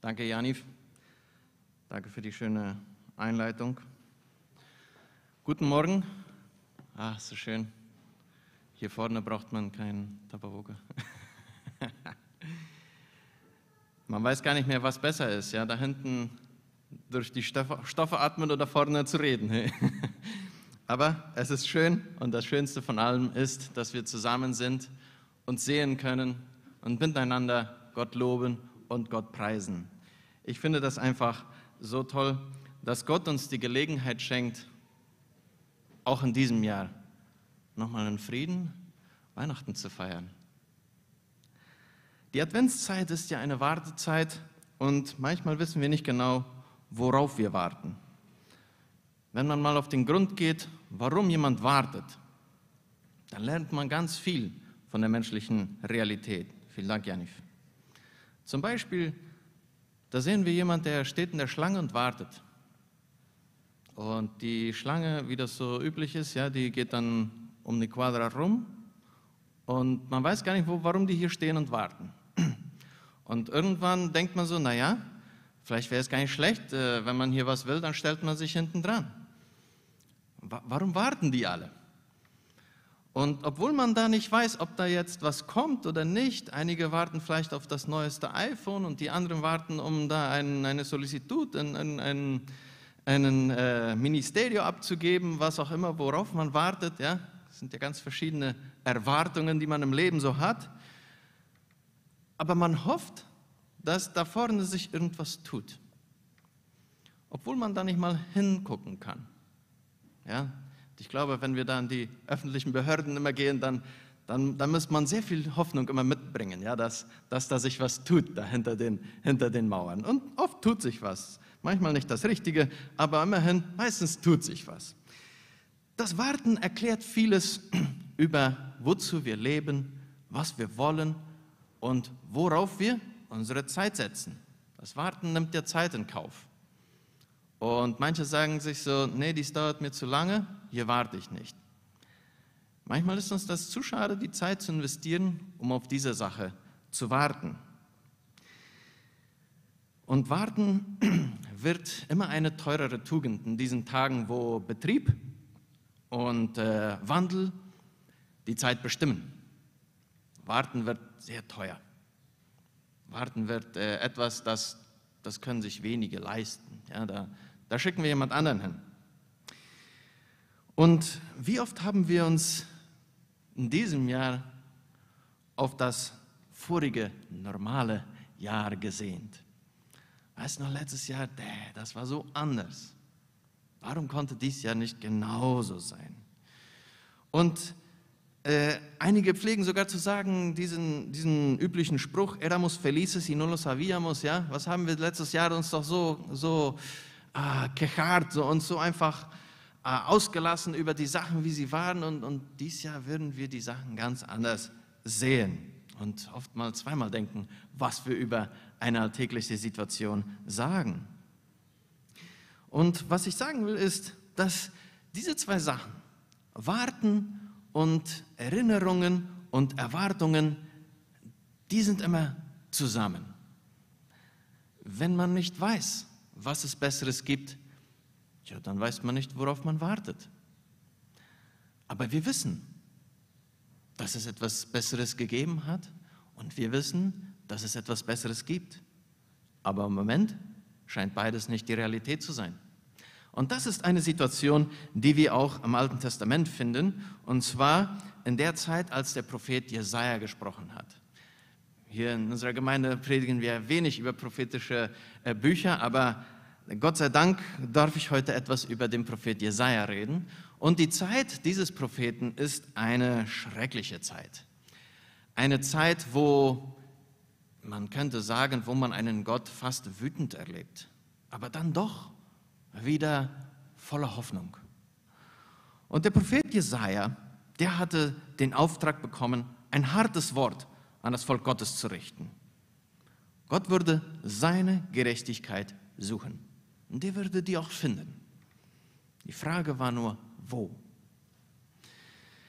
Danke, Janif. Danke für die schöne Einleitung. Guten Morgen. Ah, so schön. Hier vorne braucht man keinen Tabawoge. man weiß gar nicht mehr, was besser ist. Ja, da hinten durch die Stoffe atmen oder vorne zu reden. Aber es ist schön und das Schönste von allem ist, dass wir zusammen sind und sehen können und miteinander Gott loben und Gott preisen. Ich finde das einfach so toll, dass Gott uns die Gelegenheit schenkt, auch in diesem Jahr nochmal in Frieden Weihnachten zu feiern. Die Adventszeit ist ja eine Wartezeit und manchmal wissen wir nicht genau, worauf wir warten. Wenn man mal auf den Grund geht, warum jemand wartet, dann lernt man ganz viel von der menschlichen Realität. Vielen Dank, Janif. Zum Beispiel, da sehen wir jemanden, der steht in der Schlange und wartet. Und die Schlange, wie das so üblich ist, ja, die geht dann um die Quadra rum und man weiß gar nicht, wo, warum die hier stehen und warten. Und irgendwann denkt man so, naja, vielleicht wäre es gar nicht schlecht, äh, wenn man hier was will, dann stellt man sich hinten dran. Warum warten die alle? Und obwohl man da nicht weiß, ob da jetzt was kommt oder nicht, einige warten vielleicht auf das neueste iPhone und die anderen warten, um da ein, eine Sollicitud, ein, ein, ein einen äh, Ministerio abzugeben, was auch immer, worauf man wartet. Ja? Das sind ja ganz verschiedene Erwartungen, die man im Leben so hat. Aber man hofft, dass da vorne sich irgendwas tut. Obwohl man da nicht mal hingucken kann. Ja? Ich glaube, wenn wir da an die öffentlichen Behörden immer gehen, dann, dann, dann muss man sehr viel Hoffnung immer mitbringen, ja, dass, dass da sich was tut da hinter den, hinter den Mauern. Und oft tut sich was. Manchmal nicht das Richtige, aber immerhin, meistens tut sich was. Das Warten erklärt vieles über, wozu wir leben, was wir wollen und worauf wir unsere Zeit setzen. Das Warten nimmt ja Zeit in Kauf. Und manche sagen sich so, nee, dies dauert mir zu lange, hier warte ich nicht. Manchmal ist uns das zu schade, die Zeit zu investieren, um auf diese Sache zu warten. Und warten wird immer eine teurere Tugend in diesen Tagen, wo Betrieb und äh, Wandel die Zeit bestimmen. Warten wird sehr teuer. Warten wird äh, etwas, das, das können sich wenige leisten. Ja, da, da schicken wir jemand anderen hin. Und wie oft haben wir uns in diesem Jahr auf das vorige normale Jahr gesehnt? Weißt du noch, letztes Jahr, das war so anders. Warum konnte dies Jahr nicht genauso sein? Und äh, einige pflegen sogar zu sagen, diesen, diesen üblichen Spruch, éramos felices y no lo sabíamos, ja? Was haben wir letztes Jahr uns doch so, so äh, gecharrt so, und so einfach äh, ausgelassen über die Sachen, wie sie waren. Und, und dies Jahr würden wir die Sachen ganz anders sehen und oftmals zweimal denken, was wir über eine alltägliche Situation sagen. Und was ich sagen will, ist, dass diese zwei Sachen, Warten und Erinnerungen und Erwartungen, die sind immer zusammen. Wenn man nicht weiß, was es Besseres gibt, ja, dann weiß man nicht, worauf man wartet. Aber wir wissen, dass es etwas Besseres gegeben hat und wir wissen, dass es etwas Besseres gibt. Aber im Moment scheint beides nicht die Realität zu sein. Und das ist eine Situation, die wir auch im Alten Testament finden, und zwar in der Zeit, als der Prophet Jesaja gesprochen hat. Hier in unserer Gemeinde predigen wir wenig über prophetische äh, Bücher, aber Gott sei Dank darf ich heute etwas über den Prophet Jesaja reden. Und die Zeit dieses Propheten ist eine schreckliche Zeit. Eine Zeit, wo man könnte sagen, wo man einen Gott fast wütend erlebt, aber dann doch wieder voller Hoffnung. Und der Prophet Jesaja, der hatte den Auftrag bekommen, ein hartes Wort an das Volk Gottes zu richten. Gott würde seine Gerechtigkeit suchen. Und der würde die auch finden. Die Frage war nur, wo?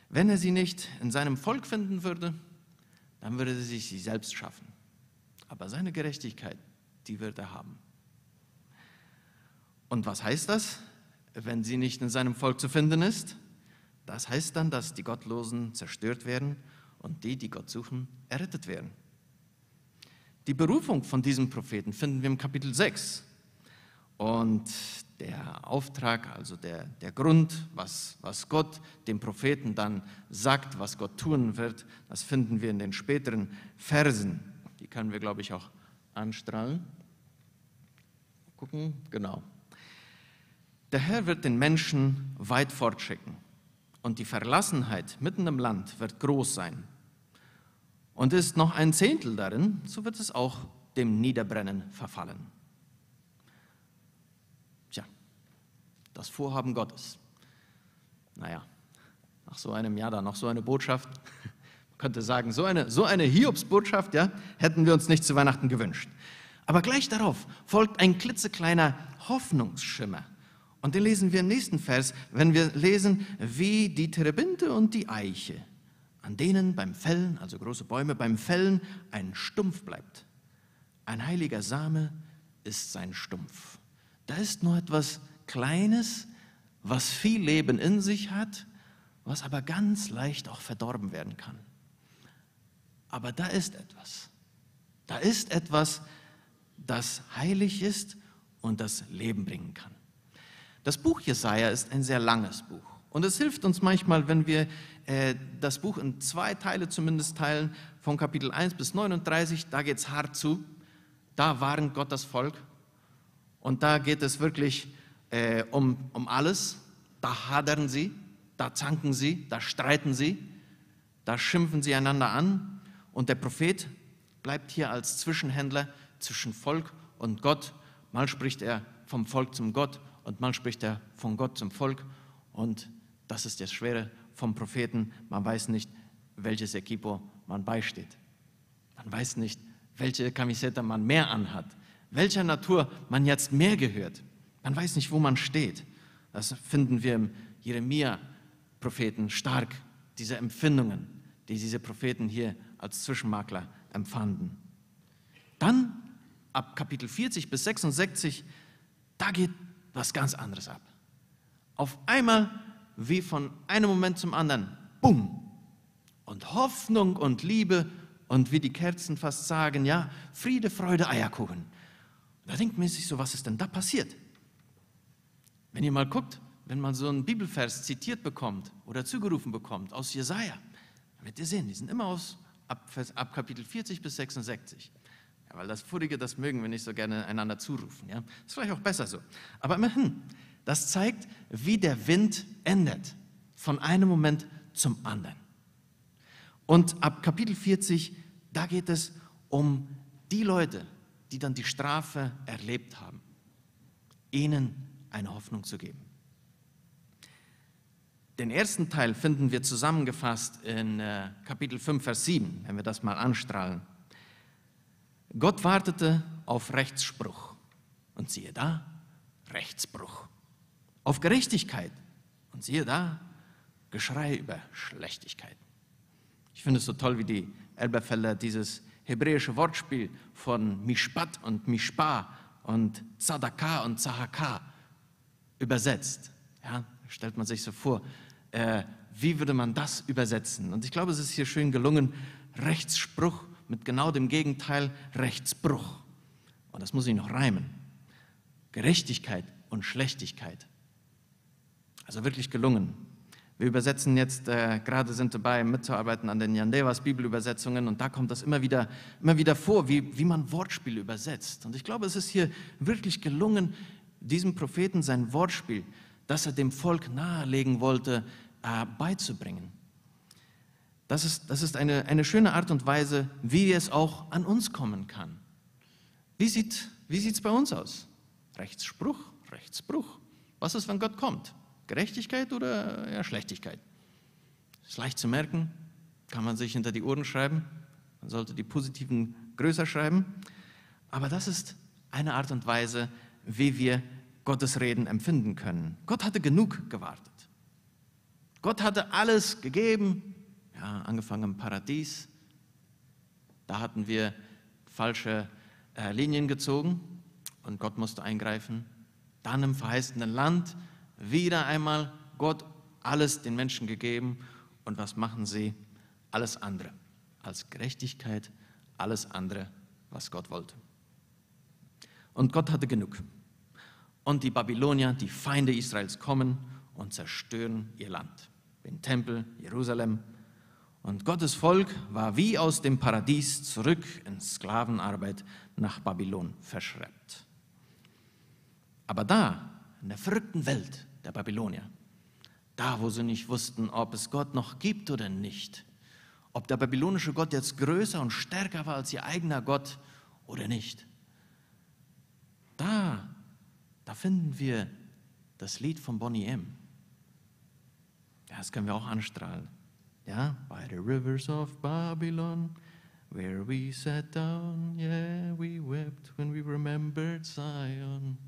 Wenn er sie nicht in seinem Volk finden würde, dann würde er sich sie selbst schaffen. Aber seine Gerechtigkeit, die wird er haben. Und was heißt das, wenn sie nicht in seinem Volk zu finden ist? Das heißt dann, dass die Gottlosen zerstört werden und die, die Gott suchen, errettet werden. Die Berufung von diesem Propheten finden wir im Kapitel 6. Und der Auftrag, also der, der Grund, was, was Gott dem Propheten dann sagt, was Gott tun wird, das finden wir in den späteren Versen. Die können wir, glaube ich, auch anstrahlen. Gucken, genau. Der Herr wird den Menschen weit fortschicken und die Verlassenheit mitten im Land wird groß sein. Und ist noch ein Zehntel darin, so wird es auch dem Niederbrennen verfallen. Das Vorhaben Gottes. Naja, nach so einem Jahr dann noch so eine Botschaft. Man könnte sagen, so eine, so eine Hiobsbotschaft, ja, hätten wir uns nicht zu Weihnachten gewünscht. Aber gleich darauf folgt ein klitzekleiner Hoffnungsschimmer. Und den lesen wir im nächsten Vers, wenn wir lesen, wie die Terebinte und die Eiche, an denen beim Fällen, also große Bäume, beim Fällen ein Stumpf bleibt. Ein heiliger Same ist sein Stumpf. Da ist nur etwas Kleines, was viel Leben in sich hat, was aber ganz leicht auch verdorben werden kann. Aber da ist etwas. Da ist etwas, das heilig ist und das Leben bringen kann. Das Buch Jesaja ist ein sehr langes Buch. Und es hilft uns manchmal, wenn wir äh, das Buch in zwei Teile zumindest teilen, von Kapitel 1 bis 39, da geht es hart zu. Da warnt Gott das Volk. Und da geht es wirklich äh, um, um alles. Da hadern sie, da zanken sie, da streiten sie, da schimpfen sie einander an. Und der Prophet bleibt hier als Zwischenhändler zwischen Volk und Gott. Mal spricht er vom Volk zum Gott und mal spricht er von Gott zum Volk. Und das ist das Schwere vom Propheten. Man weiß nicht, welches Equipo man beisteht. Man weiß nicht, welche Kamisette man mehr anhat, welcher Natur man jetzt mehr gehört. Man weiß nicht, wo man steht. Das finden wir im Jeremia-Propheten stark, diese Empfindungen, die diese Propheten hier als Zwischenmakler empfanden. Dann ab Kapitel 40 bis 66, da geht was ganz anderes ab. Auf einmal, wie von einem Moment zum anderen, bumm, und Hoffnung und Liebe und wie die Kerzen fast sagen, ja, Friede, Freude, Eierkuchen. Da denkt man sich so, was ist denn da passiert? Wenn ihr mal guckt, wenn man so einen Bibelvers zitiert bekommt oder zugerufen bekommt aus Jesaja, dann werdet ihr sehen, die sind immer aus, ab, ab Kapitel 40 bis 66. Ja, weil das Vorige, das mögen wir nicht so gerne einander zurufen. Ja? Ist vielleicht auch besser so. Aber immerhin, das zeigt, wie der Wind ändert von einem Moment zum anderen. Und ab Kapitel 40, da geht es um die Leute, die dann die Strafe erlebt haben, ihnen eine Hoffnung zu geben. Den ersten Teil finden wir zusammengefasst in äh, Kapitel 5, Vers 7, wenn wir das mal anstrahlen. Gott wartete auf Rechtsspruch. Und siehe da, Rechtsbruch. Auf Gerechtigkeit. Und siehe da, Geschrei über Schlechtigkeit. Ich finde es so toll, wie die Elberfelder dieses hebräische Wortspiel von Mishpat und Mishpa und Zadaka und Zahaka übersetzt. Ja, stellt man sich so vor, äh, wie würde man das übersetzen? Und ich glaube, es ist hier schön gelungen, Rechtsspruch mit genau dem Gegenteil Rechtsbruch. Und das muss ich noch reimen. Gerechtigkeit und Schlechtigkeit. Also wirklich gelungen. Wir übersetzen jetzt, äh, gerade sind dabei mitzuarbeiten an den Yandevas Bibelübersetzungen und da kommt das immer wieder, immer wieder vor, wie, wie man Wortspiele übersetzt. Und ich glaube, es ist hier wirklich gelungen, diesem Propheten sein Wortspiel, das er dem Volk nahelegen wollte, äh, beizubringen. Das ist, das ist eine, eine schöne Art und Weise, wie es auch an uns kommen kann. Wie sieht es bei uns aus? Rechtsspruch, Rechtsbruch. Was ist, wenn Gott kommt? Gerechtigkeit oder ja, Schlechtigkeit? Ist leicht zu merken, kann man sich hinter die Ohren schreiben. Man sollte die positiven größer schreiben. Aber das ist eine Art und Weise, wie wir Gottes Reden empfinden können. Gott hatte genug gewartet. Gott hatte alles gegeben, ja, angefangen im Paradies. Da hatten wir falsche, äh, Linien gezogen und Gott musste eingreifen. Dann im verheißenen Land wieder einmal Gott alles den Menschen gegeben. Und was machen sie? Alles andere als Gerechtigkeit, alles andere, was Gott wollte. Und Gott hatte genug. Und die Babylonier, die Feinde Israels, kommen und zerstören ihr Land, den Tempel, Jerusalem. Und Gottes Volk war wie aus dem Paradies zurück in Sklavenarbeit nach Babylon verschleppt. Aber da, in der verrückten Welt der Babylonier, da, wo sie nicht wussten, ob es Gott noch gibt oder nicht, ob der babylonische Gott jetzt größer und stärker war als ihr eigener Gott oder nicht, da, da finden wir das Lied von Bonnie M. Ja, das können wir auch anstrahlen. Ja, by the rivers of Babylon, where we sat down, yeah, we wept when we remembered Zion.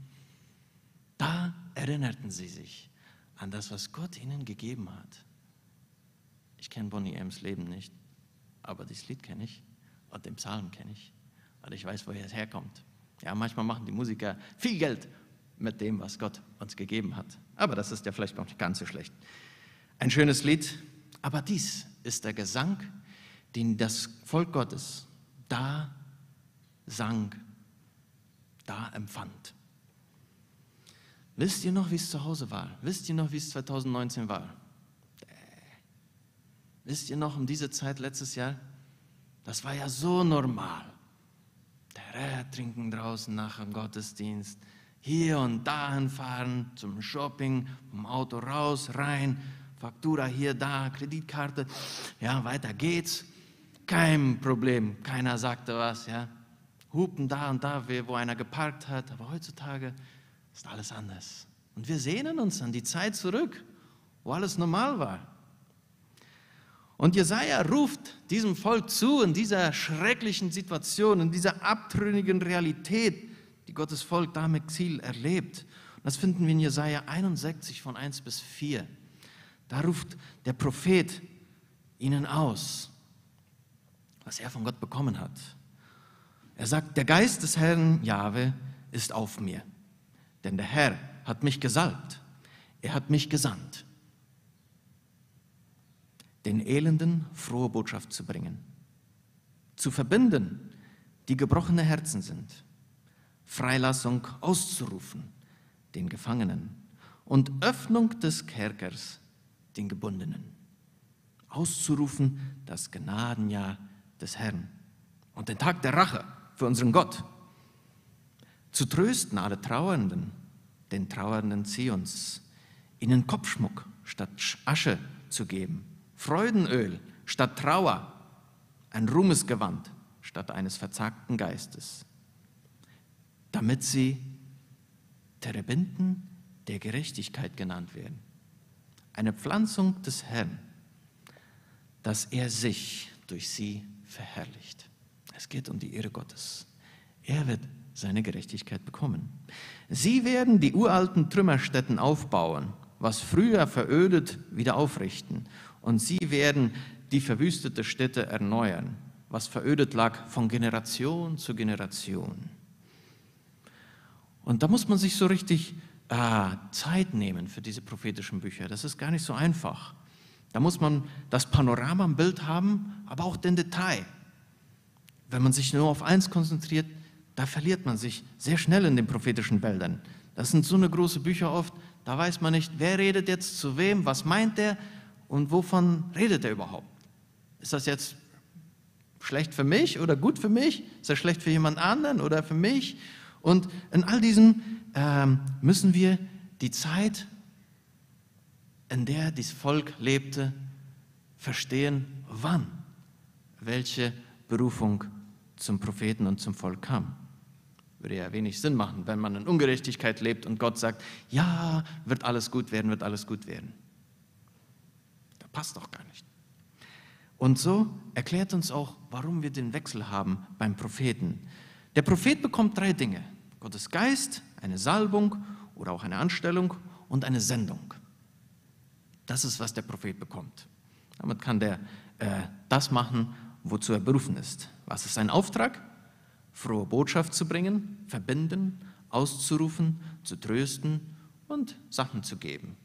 Da erinnerten sie sich an das, was Gott ihnen gegeben hat. Ich kenne Bonnie M's Leben nicht, aber dieses Lied kenne ich und den Psalm kenne ich und ich weiß, woher es herkommt. Ja, manchmal machen die Musiker viel Geld mit dem, was Gott uns gegeben hat. Aber das ist ja vielleicht noch nicht ganz so schlecht. Ein schönes Lied, aber dies ist der Gesang, den das Volk Gottes da sang, da empfand. Wisst ihr noch, wie es zu Hause war? Wisst ihr noch, wie es 2019 war? Äh. Wisst ihr noch um diese Zeit letztes Jahr? Das war ja so normal. Terrain trinken draußen nach dem Gottesdienst, hier und dahin fahren zum Shopping, vom Auto raus, rein, Faktura hier, da, Kreditkarte, ja, weiter geht's. Kein Problem, keiner sagte was, ja. Hupen da und da, wo einer geparkt hat, aber heutzutage ist alles anders. Und wir sehnen uns an die Zeit zurück, wo alles normal war. Und Jesaja ruft diesem Volk zu in dieser schrecklichen Situation, in dieser abtrünnigen Realität, die Gottes Volk da im Exil erlebt. Und das finden wir in Jesaja 61 von 1 bis 4. Da ruft der Prophet ihnen aus, was er von Gott bekommen hat. Er sagt: Der Geist des Herrn Jahwe ist auf mir, denn der Herr hat mich gesalbt, er hat mich gesandt den Elenden frohe Botschaft zu bringen, zu verbinden, die gebrochene Herzen sind, Freilassung auszurufen, den Gefangenen und Öffnung des Kerkers, den Gebundenen, auszurufen das Gnadenjahr des Herrn und den Tag der Rache für unseren Gott, zu trösten alle Trauernden, den Trauernden Zions, ihnen Kopfschmuck statt Asche zu geben Freudenöl statt Trauer, ein Ruhmesgewand statt eines verzagten Geistes, damit sie Terebinden der Gerechtigkeit genannt werden. Eine Pflanzung des Herrn, dass er sich durch sie verherrlicht. Es geht um die Ehre Gottes. Er wird seine Gerechtigkeit bekommen. Sie werden die uralten Trümmerstätten aufbauen, was früher verödet, wieder aufrichten und sie werden die verwüstete Städte erneuern, was verödet lag von Generation zu Generation. Und da muss man sich so richtig äh, Zeit nehmen für diese prophetischen Bücher. Das ist gar nicht so einfach. Da muss man das Panorama im Bild haben, aber auch den Detail. Wenn man sich nur auf eins konzentriert, da verliert man sich sehr schnell in den prophetischen Bildern. Das sind so eine große Bücher oft, da weiß man nicht, wer redet jetzt zu wem, was meint der, und wovon redet er überhaupt? Ist das jetzt schlecht für mich oder gut für mich? Ist das schlecht für jemand anderen oder für mich? Und in all diesen ähm, müssen wir die Zeit, in der dieses Volk lebte, verstehen, wann welche Berufung zum Propheten und zum Volk kam. Würde ja wenig Sinn machen, wenn man in Ungerechtigkeit lebt und Gott sagt, ja, wird alles gut werden, wird alles gut werden passt doch gar nicht. Und so erklärt uns auch, warum wir den Wechsel haben beim Propheten. Der Prophet bekommt drei Dinge. Gottes Geist, eine Salbung oder auch eine Anstellung und eine Sendung. Das ist, was der Prophet bekommt. Damit kann der äh, das machen, wozu er berufen ist. Was ist sein Auftrag? frohe Botschaft zu bringen, verbinden, auszurufen, zu trösten und Sachen zu geben.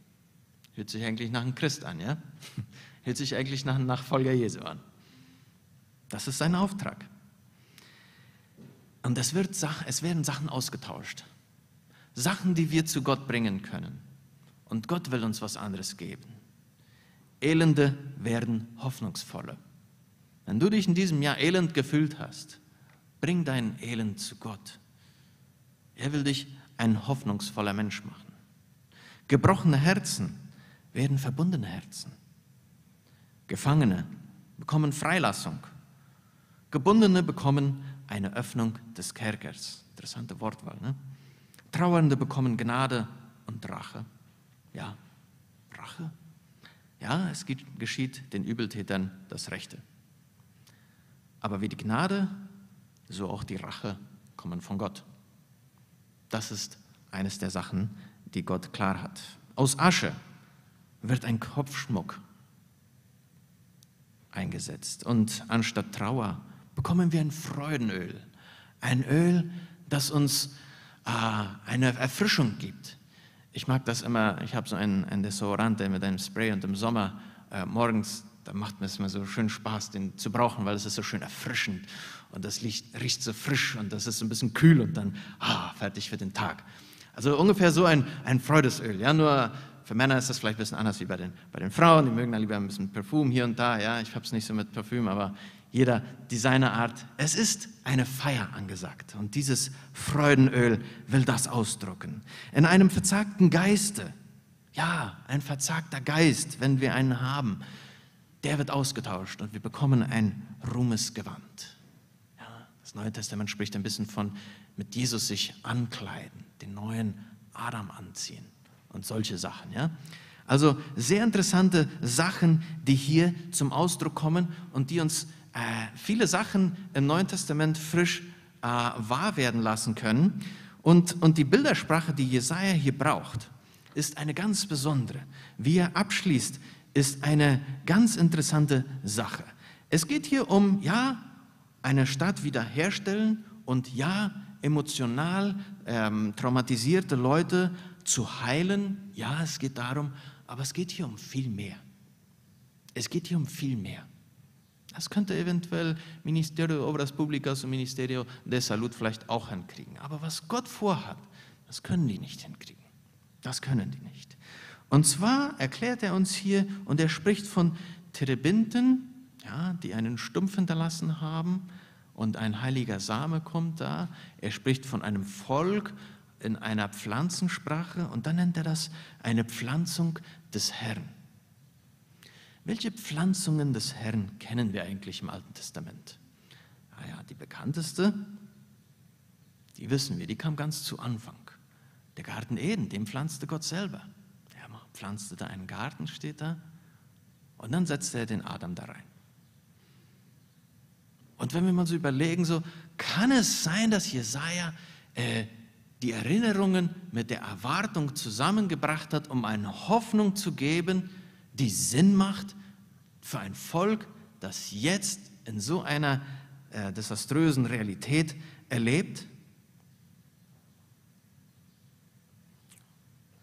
Hört sich eigentlich nach einem Christ an, ja? Hört sich eigentlich nach einem Nachfolger Jesu an. Das ist sein Auftrag. Und es, wird, es werden Sachen ausgetauscht. Sachen, die wir zu Gott bringen können. Und Gott will uns was anderes geben. Elende werden hoffnungsvoller. Wenn du dich in diesem Jahr elend gefühlt hast, bring dein Elend zu Gott. Er will dich ein hoffnungsvoller Mensch machen. Gebrochene Herzen werden verbundene Herzen. Gefangene bekommen Freilassung. Gebundene bekommen eine Öffnung des Kerkers. Interessante Wortwahl. Ne? Trauernde bekommen Gnade und Rache. Ja, Rache. Ja, es geschieht den Übeltätern das Rechte. Aber wie die Gnade, so auch die Rache kommen von Gott. Das ist eines der Sachen, die Gott klar hat. Aus Asche wird ein Kopfschmuck eingesetzt und anstatt Trauer bekommen wir ein Freudenöl. Ein Öl, das uns äh, eine Erfrischung gibt. Ich mag das immer, ich habe so einen, einen Desodorant mit einem Spray und im Sommer äh, morgens, da macht mir es immer so schön Spaß, den zu brauchen, weil es ist so schön erfrischend und das riecht, riecht so frisch und das ist ein bisschen kühl und dann ah, fertig für den Tag. Also ungefähr so ein, ein Freudesöl. Ja, nur für Männer ist das vielleicht ein bisschen anders wie bei den, bei den Frauen. Die mögen dann lieber ein bisschen Parfum hier und da. Ja, ich habe es nicht so mit Parfüm, aber jeder die seine Art. Es ist eine Feier angesagt und dieses Freudenöl will das ausdrücken. In einem verzagten Geiste, ja, ein verzagter Geist, wenn wir einen haben, der wird ausgetauscht und wir bekommen ein Ruhmesgewand. Ja, das Neue Testament spricht ein bisschen von mit Jesus sich ankleiden, den neuen Adam anziehen und solche Sachen. Ja? Also sehr interessante Sachen, die hier zum Ausdruck kommen und die uns äh, viele Sachen im Neuen Testament frisch äh, wahr werden lassen können. Und, und die Bildersprache, die Jesaja hier braucht, ist eine ganz besondere. Wie er abschließt, ist eine ganz interessante Sache. Es geht hier um, ja, eine Stadt wiederherstellen und ja, emotional ähm, traumatisierte Leute zu heilen. Ja, es geht darum, aber es geht hier um viel mehr. Es geht hier um viel mehr. Das könnte eventuell Ministerio Obras Públicas und Ministerio de Salud vielleicht auch hinkriegen. Aber was Gott vorhat, das können die nicht hinkriegen. Das können die nicht. Und zwar erklärt er uns hier, und er spricht von Terebinten, ja, die einen Stumpf hinterlassen haben, und ein heiliger Same kommt da. Er spricht von einem Volk in einer Pflanzensprache, und dann nennt er das eine Pflanzung des Herrn. Welche Pflanzungen des Herrn kennen wir eigentlich im Alten Testament? Naja, ah die bekannteste, die wissen wir, die kam ganz zu Anfang. Der Garten Eden, den pflanzte Gott selber. Er pflanzte da einen Garten, steht da, und dann setzte er den Adam da rein. Und wenn wir mal so überlegen, so kann es sein, dass Jesaja äh, die Erinnerungen mit der Erwartung zusammengebracht hat, um eine Hoffnung zu geben, die Sinn macht für ein Volk, das jetzt in so einer äh, desaströsen Realität erlebt?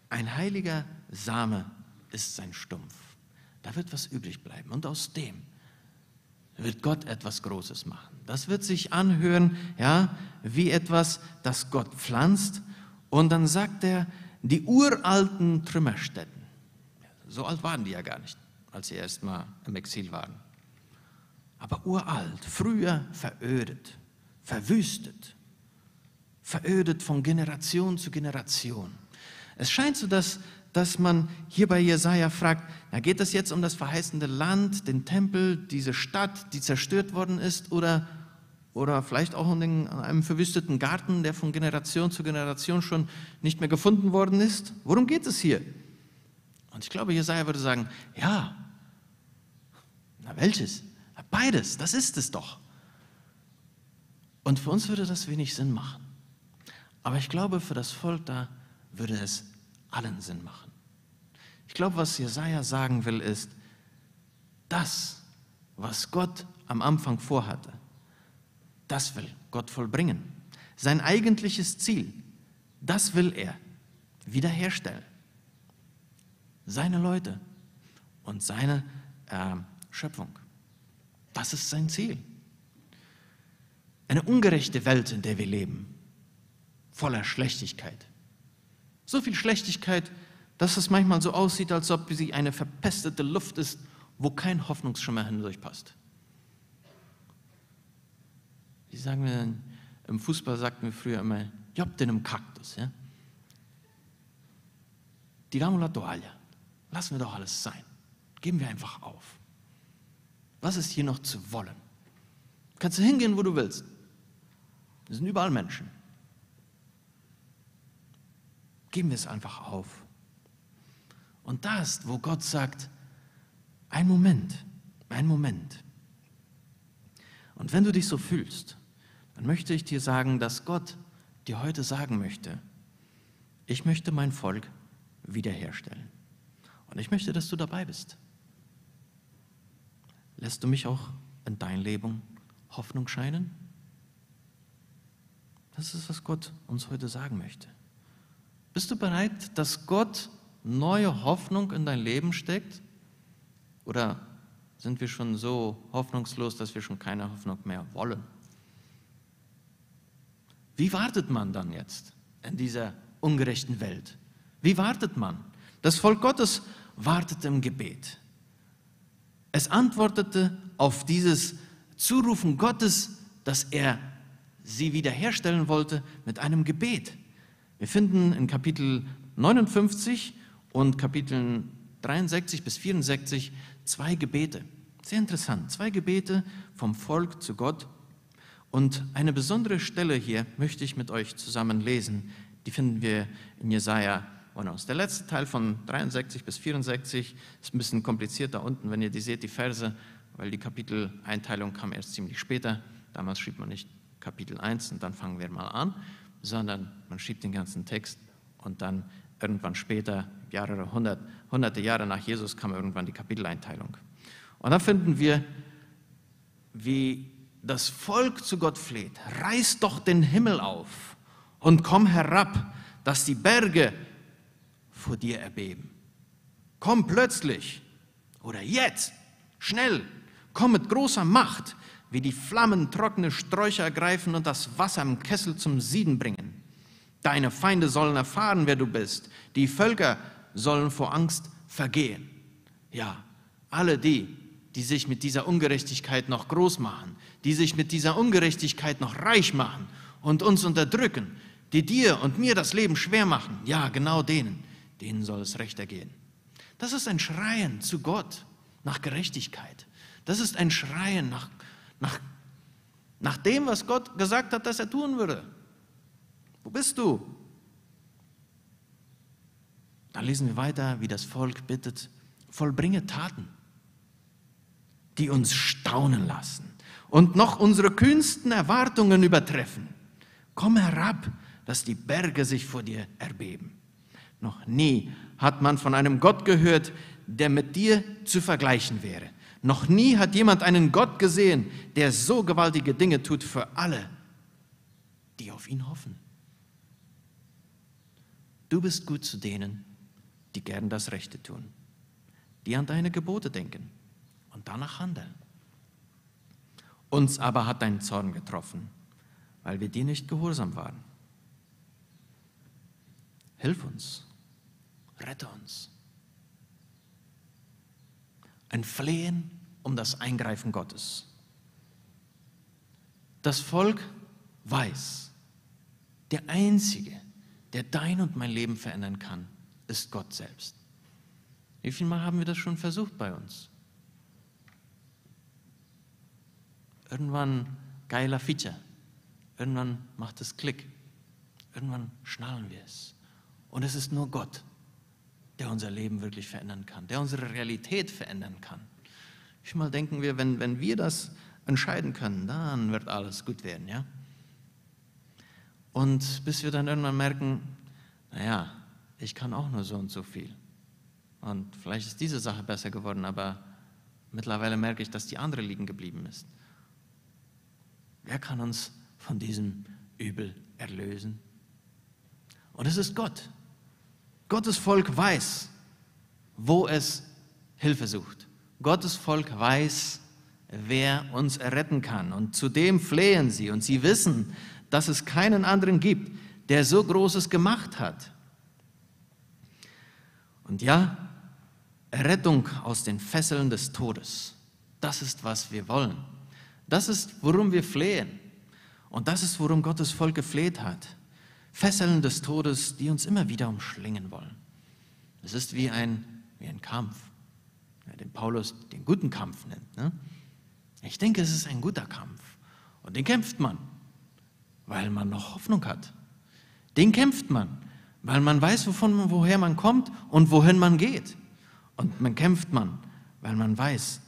Ein heiliger Same ist sein Stumpf. Da wird was übrig bleiben. Und aus dem wird Gott etwas Großes machen. Das wird sich anhören, ja, wie etwas, das Gott pflanzt. Und dann sagt er, die uralten Trümmerstätten, so alt waren die ja gar nicht, als sie erst mal im Exil waren. Aber uralt, früher verödet, verwüstet, verödet von Generation zu Generation. Es scheint so, dass, dass man hier bei Jesaja fragt: na, geht es jetzt um das verheißende Land, den Tempel, diese Stadt, die zerstört worden ist, oder, oder vielleicht auch um den, einem verwüsteten Garten, der von Generation zu Generation schon nicht mehr gefunden worden ist? Worum geht es hier? Und ich glaube, Jesaja würde sagen, ja, na welches? Beides, das ist es doch. Und für uns würde das wenig Sinn machen. Aber ich glaube, für das Volk da würde es allen Sinn machen. Ich glaube, was Jesaja sagen will, ist, das, was Gott am Anfang vorhatte, das will Gott vollbringen. Sein eigentliches Ziel, das will er wiederherstellen. Seine Leute und seine äh, Schöpfung. Das ist sein Ziel. Eine ungerechte Welt, in der wir leben, voller Schlechtigkeit. So viel Schlechtigkeit, dass es manchmal so aussieht, als ob sie eine verpestete Luft ist, wo kein Hoffnungsschimmer hindurchpasst. Wie sagen wir denn, im Fußball sagten wir früher immer, Job den im Kaktus. Ja? Tiramos la toalla. Lassen wir doch alles sein. Geben wir einfach auf. Was ist hier noch zu wollen? Kannst du hingehen, wo du willst. Es sind überall Menschen. Geben wir es einfach auf. Und da ist, wo Gott sagt, ein Moment, ein Moment. Und wenn du dich so fühlst, dann möchte ich dir sagen, dass Gott dir heute sagen möchte, ich möchte mein Volk wiederherstellen. Und ich möchte, dass du dabei bist. Lässt du mich auch in dein Leben Hoffnung scheinen? Das ist, was Gott uns heute sagen möchte. Bist du bereit, dass Gott neue Hoffnung in dein Leben steckt? Oder sind wir schon so hoffnungslos, dass wir schon keine Hoffnung mehr wollen? Wie wartet man dann jetzt in dieser ungerechten Welt? Wie wartet man? Das Volk Gottes wartete im Gebet. Es antwortete auf dieses Zurufen Gottes, dass er sie wiederherstellen wollte, mit einem Gebet. Wir finden in Kapitel 59 und Kapiteln 63 bis 64 zwei Gebete. Sehr interessant. Zwei Gebete vom Volk zu Gott. Und eine besondere Stelle hier möchte ich mit euch zusammen lesen. Die finden wir in Jesaja Wohnhaus. Der letzte Teil von 63 bis 64 ist ein bisschen komplizierter unten, wenn ihr die seht, die Verse, weil die Kapiteleinteilung kam erst ziemlich später. Damals schrieb man nicht Kapitel 1 und dann fangen wir mal an, sondern man schrieb den ganzen Text und dann irgendwann später, Jahre, hundert, hunderte Jahre nach Jesus, kam irgendwann die Kapiteleinteilung. Und da finden wir, wie das Volk zu Gott fleht, reiß doch den Himmel auf und komm herab, dass die Berge vor dir erbeben. Komm plötzlich oder jetzt, schnell, komm mit großer Macht, wie die Flammen trockene Sträucher ergreifen und das Wasser im Kessel zum Sieden bringen. Deine Feinde sollen erfahren, wer du bist. Die Völker sollen vor Angst vergehen. Ja, alle die, die sich mit dieser Ungerechtigkeit noch groß machen, die sich mit dieser Ungerechtigkeit noch reich machen und uns unterdrücken, die dir und mir das Leben schwer machen, ja, genau denen, denen soll es recht ergehen. Das ist ein Schreien zu Gott nach Gerechtigkeit. Das ist ein Schreien nach, nach, nach dem, was Gott gesagt hat, dass er tun würde. Wo bist du? Dann lesen wir weiter, wie das Volk bittet, vollbringe Taten, die uns staunen lassen und noch unsere kühnsten Erwartungen übertreffen. Komm herab, dass die Berge sich vor dir erbeben. Noch nie hat man von einem Gott gehört, der mit dir zu vergleichen wäre. Noch nie hat jemand einen Gott gesehen, der so gewaltige Dinge tut für alle, die auf ihn hoffen. Du bist gut zu denen, die gern das Rechte tun, die an deine Gebote denken und danach handeln. Uns aber hat dein Zorn getroffen, weil wir dir nicht gehorsam waren. Hilf uns rette uns. Ein Flehen um das Eingreifen Gottes. Das Volk weiß, der Einzige, der dein und mein Leben verändern kann, ist Gott selbst. Wie viel Mal haben wir das schon versucht bei uns? Irgendwann geiler Feature. Irgendwann macht es Klick. Irgendwann schnallen wir es. Und es ist nur Gott, der unser Leben wirklich verändern kann, der unsere Realität verändern kann. Ich mal denken wir, wenn, wenn wir das entscheiden können, dann wird alles gut werden, ja? Und bis wir dann irgendwann merken, naja, ich kann auch nur so und so viel. Und vielleicht ist diese Sache besser geworden, aber mittlerweile merke ich, dass die andere liegen geblieben ist. wer kann uns von diesem Übel erlösen? Und es ist Gott. Gottes Volk weiß, wo es Hilfe sucht. Gottes Volk weiß, wer uns erretten kann. Und zudem flehen sie und sie wissen, dass es keinen anderen gibt, der so Großes gemacht hat. Und ja, Errettung aus den Fesseln des Todes, das ist, was wir wollen. Das ist, worum wir flehen. Und das ist, worum Gottes Volk gefleht hat. Fesseln des Todes, die uns immer wieder umschlingen wollen. Es ist wie ein, wie ein Kampf, den Paulus den guten Kampf nennt. Ne? Ich denke, es ist ein guter Kampf. Und den kämpft man, weil man noch Hoffnung hat. Den kämpft man, weil man weiß, wovon, woher man kommt und wohin man geht. Und man kämpft man, weil man weiß,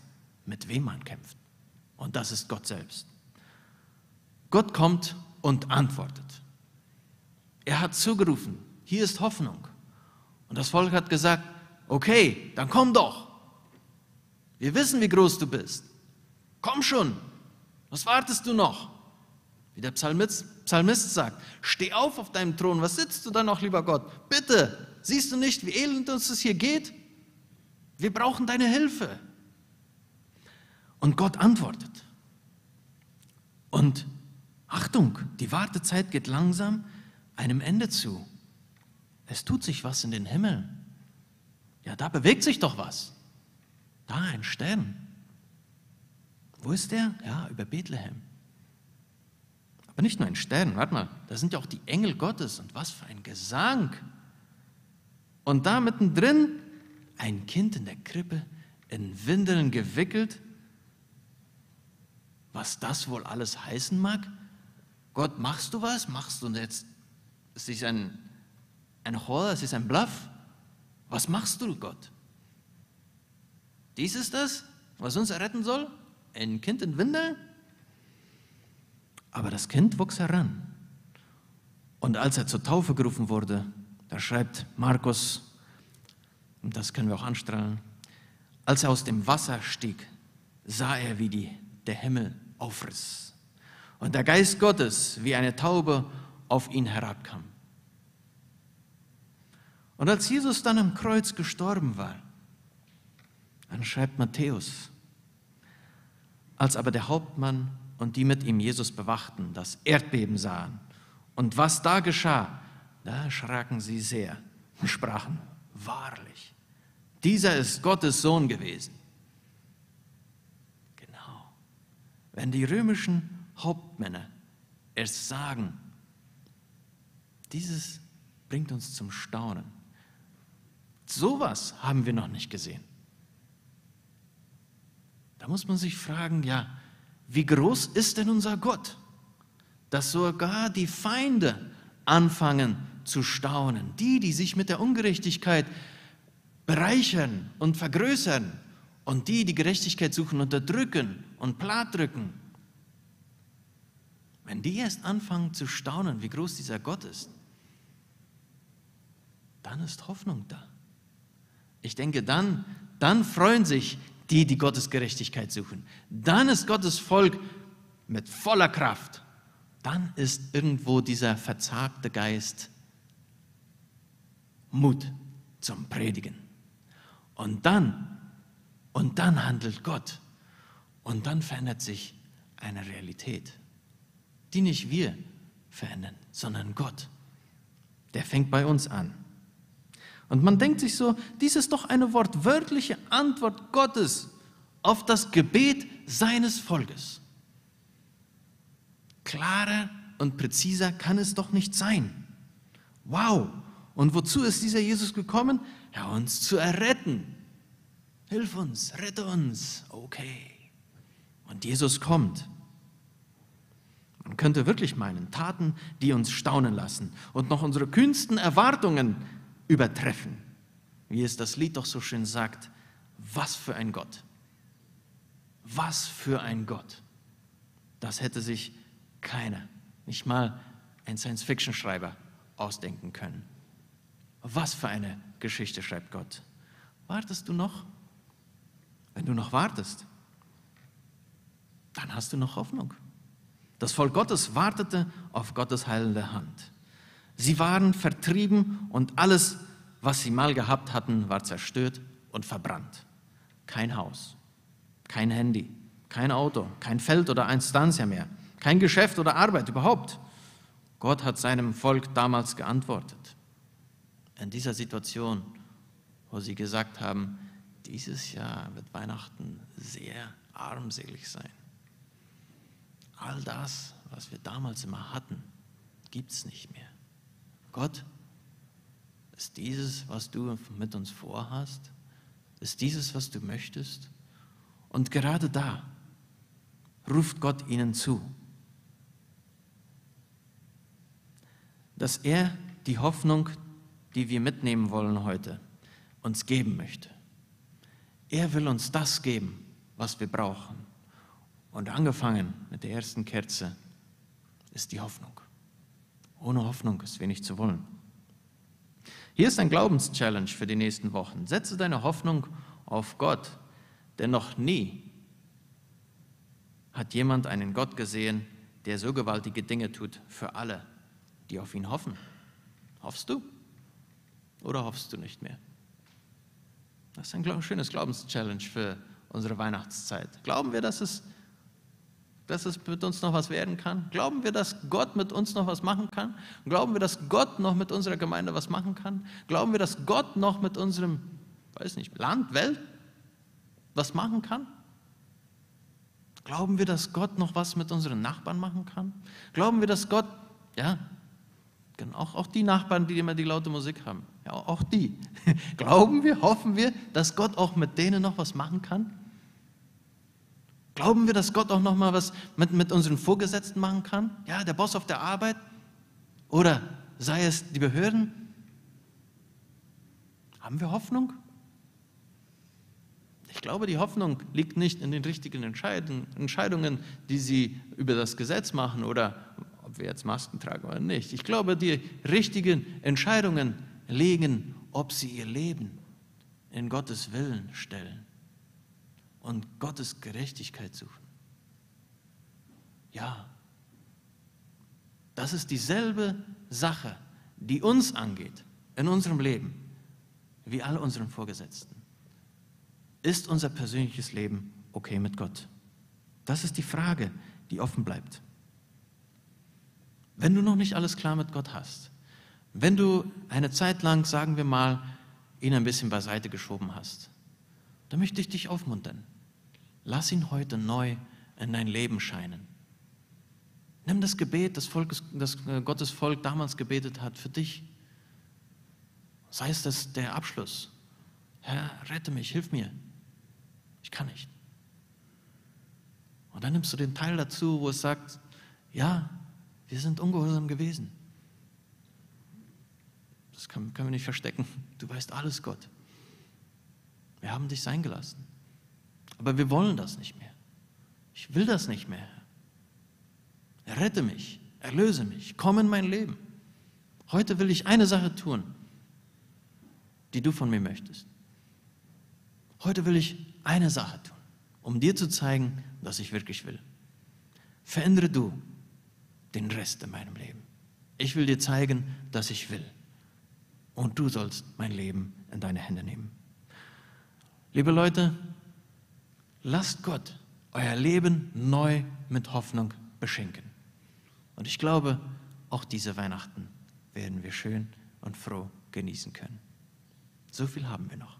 mit wem man kämpft. Und das ist Gott selbst. Gott kommt und antwortet. Er hat zugerufen, hier ist Hoffnung. Und das Volk hat gesagt, okay, dann komm doch. Wir wissen, wie groß du bist. Komm schon. Was wartest du noch? Wie der Psalmist, Psalmist sagt, steh auf auf deinem Thron. Was sitzt du da noch, lieber Gott? Bitte, siehst du nicht, wie elend uns das hier geht? Wir brauchen deine Hilfe. Und Gott antwortet. Und Achtung, die Wartezeit geht langsam einem Ende zu. Es tut sich was in den Himmel. Ja, da bewegt sich doch was. Da ein Stern. Wo ist der? Ja, über Bethlehem. Aber nicht nur ein Stern, warte mal, da sind ja auch die Engel Gottes und was für ein Gesang. Und da mittendrin ein Kind in der Krippe, in Windeln gewickelt. Was das wohl alles heißen mag? Gott, machst du was? Machst du jetzt, es ist ein ein Horror, es ist ein Bluff. Was machst du, Gott? Dies ist das, was uns erretten soll? Ein Kind in Windeln? Aber das Kind wuchs heran. Und als er zur Taufe gerufen wurde, da schreibt Markus, und das können wir auch anstrahlen, als er aus dem Wasser stieg, sah er, wie die, der Himmel aufriss und der Geist Gottes wie eine Taube auf ihn herabkam. Und als Jesus dann am Kreuz gestorben war, dann schreibt Matthäus, als aber der Hauptmann und die mit ihm Jesus bewachten, das Erdbeben sahen und was da geschah, da erschraken sie sehr und sprachen, wahrlich, dieser ist Gottes Sohn gewesen. Genau. Wenn die römischen Hauptmänner es sagen, dieses bringt uns zum Staunen. Sowas haben wir noch nicht gesehen. Da muss man sich fragen, ja, wie groß ist denn unser Gott, dass sogar die Feinde anfangen zu staunen, die, die sich mit der Ungerechtigkeit bereichern und vergrößern und die, die Gerechtigkeit suchen, unterdrücken und plattdrücken. Wenn die erst anfangen zu staunen, wie groß dieser Gott ist, dann ist Hoffnung da. Ich denke, dann, dann freuen sich die, die Gottes Gerechtigkeit suchen. Dann ist Gottes Volk mit voller Kraft. Dann ist irgendwo dieser verzagte Geist Mut zum Predigen. Und dann, und dann handelt Gott. Und dann verändert sich eine Realität, die nicht wir verändern, sondern Gott. Der fängt bei uns an. Und man denkt sich so, dies ist doch eine wortwörtliche Antwort Gottes auf das Gebet seines Volkes. Klarer und präziser kann es doch nicht sein. Wow! Und wozu ist dieser Jesus gekommen? Ja, uns zu erretten. Hilf uns, rette uns. Okay. Und Jesus kommt. Man könnte wirklich meinen, Taten, die uns staunen lassen und noch unsere kühnsten Erwartungen übertreffen. Wie es das Lied doch so schön sagt, was für ein Gott. Was für ein Gott. Das hätte sich keiner, nicht mal ein Science-Fiction-Schreiber, ausdenken können. Was für eine Geschichte schreibt Gott. Wartest du noch? Wenn du noch wartest, dann hast du noch Hoffnung. Das Volk Gottes wartete auf Gottes heilende Hand. Sie waren vertrieben und alles, was sie mal gehabt hatten, war zerstört und verbrannt. Kein Haus, kein Handy, kein Auto, kein Feld oder Instanzia mehr, kein Geschäft oder Arbeit überhaupt. Gott hat seinem Volk damals geantwortet. In dieser Situation, wo sie gesagt haben, dieses Jahr wird Weihnachten sehr armselig sein. All das, was wir damals immer hatten, gibt es nicht mehr. Gott, ist dieses, was du mit uns vorhast? Ist dieses, was du möchtest? Und gerade da ruft Gott ihnen zu, dass er die Hoffnung, die wir mitnehmen wollen heute, uns geben möchte. Er will uns das geben, was wir brauchen. Und angefangen mit der ersten Kerze ist die Hoffnung. Ohne Hoffnung ist wenig zu wollen. Hier ist ein Glaubenschallenge für die nächsten Wochen. Setze deine Hoffnung auf Gott, denn noch nie hat jemand einen Gott gesehen, der so gewaltige Dinge tut für alle, die auf ihn hoffen. Hoffst du oder hoffst du nicht mehr? Das ist ein schönes Glaubenschallenge für unsere Weihnachtszeit. Glauben wir, dass es dass es mit uns noch was werden kann? Glauben wir, dass Gott mit uns noch was machen kann? Glauben wir, dass Gott noch mit unserer Gemeinde was machen kann? Glauben wir, dass Gott noch mit unserem, weiß nicht, Land, Welt was machen kann? Glauben wir, dass Gott noch was mit unseren Nachbarn machen kann? Glauben wir, dass Gott, ja, auch, auch die Nachbarn, die immer die laute Musik haben, ja, auch die. Glauben wir, hoffen wir, dass Gott auch mit denen noch was machen kann? Glauben wir, dass Gott auch noch mal was mit, mit unseren Vorgesetzten machen kann? Ja, der Boss auf der Arbeit? Oder sei es die Behörden? Haben wir Hoffnung? Ich glaube, die Hoffnung liegt nicht in den richtigen Entscheidungen, die sie über das Gesetz machen oder ob wir jetzt Masken tragen oder nicht. Ich glaube, die richtigen Entscheidungen liegen, ob sie ihr Leben in Gottes Willen stellen und Gottes Gerechtigkeit suchen. Ja, das ist dieselbe Sache, die uns angeht in unserem Leben, wie alle unseren Vorgesetzten. Ist unser persönliches Leben okay mit Gott? Das ist die Frage, die offen bleibt. Wenn du noch nicht alles klar mit Gott hast, wenn du eine Zeit lang, sagen wir mal, ihn ein bisschen beiseite geschoben hast, dann möchte ich dich aufmuntern. Lass ihn heute neu in dein Leben scheinen. Nimm das Gebet, das, Volkes, das äh, Gottes Volk damals gebetet hat, für dich. Sei es das der Abschluss. Herr, rette mich, hilf mir. Ich kann nicht. Und dann nimmst du den Teil dazu, wo es sagt, ja, wir sind ungehorsam gewesen. Das können, können wir nicht verstecken. Du weißt alles, Gott. Wir haben dich sein gelassen. Aber wir wollen das nicht mehr. Ich will das nicht mehr. Rette mich, erlöse mich, komm in mein Leben. Heute will ich eine Sache tun, die du von mir möchtest. Heute will ich eine Sache tun, um dir zu zeigen, dass ich wirklich will. Verändere du den Rest in meinem Leben. Ich will dir zeigen, dass ich will. Und du sollst mein Leben in deine Hände nehmen. Liebe Leute, Lasst Gott euer Leben neu mit Hoffnung beschenken. Und ich glaube, auch diese Weihnachten werden wir schön und froh genießen können. So viel haben wir noch.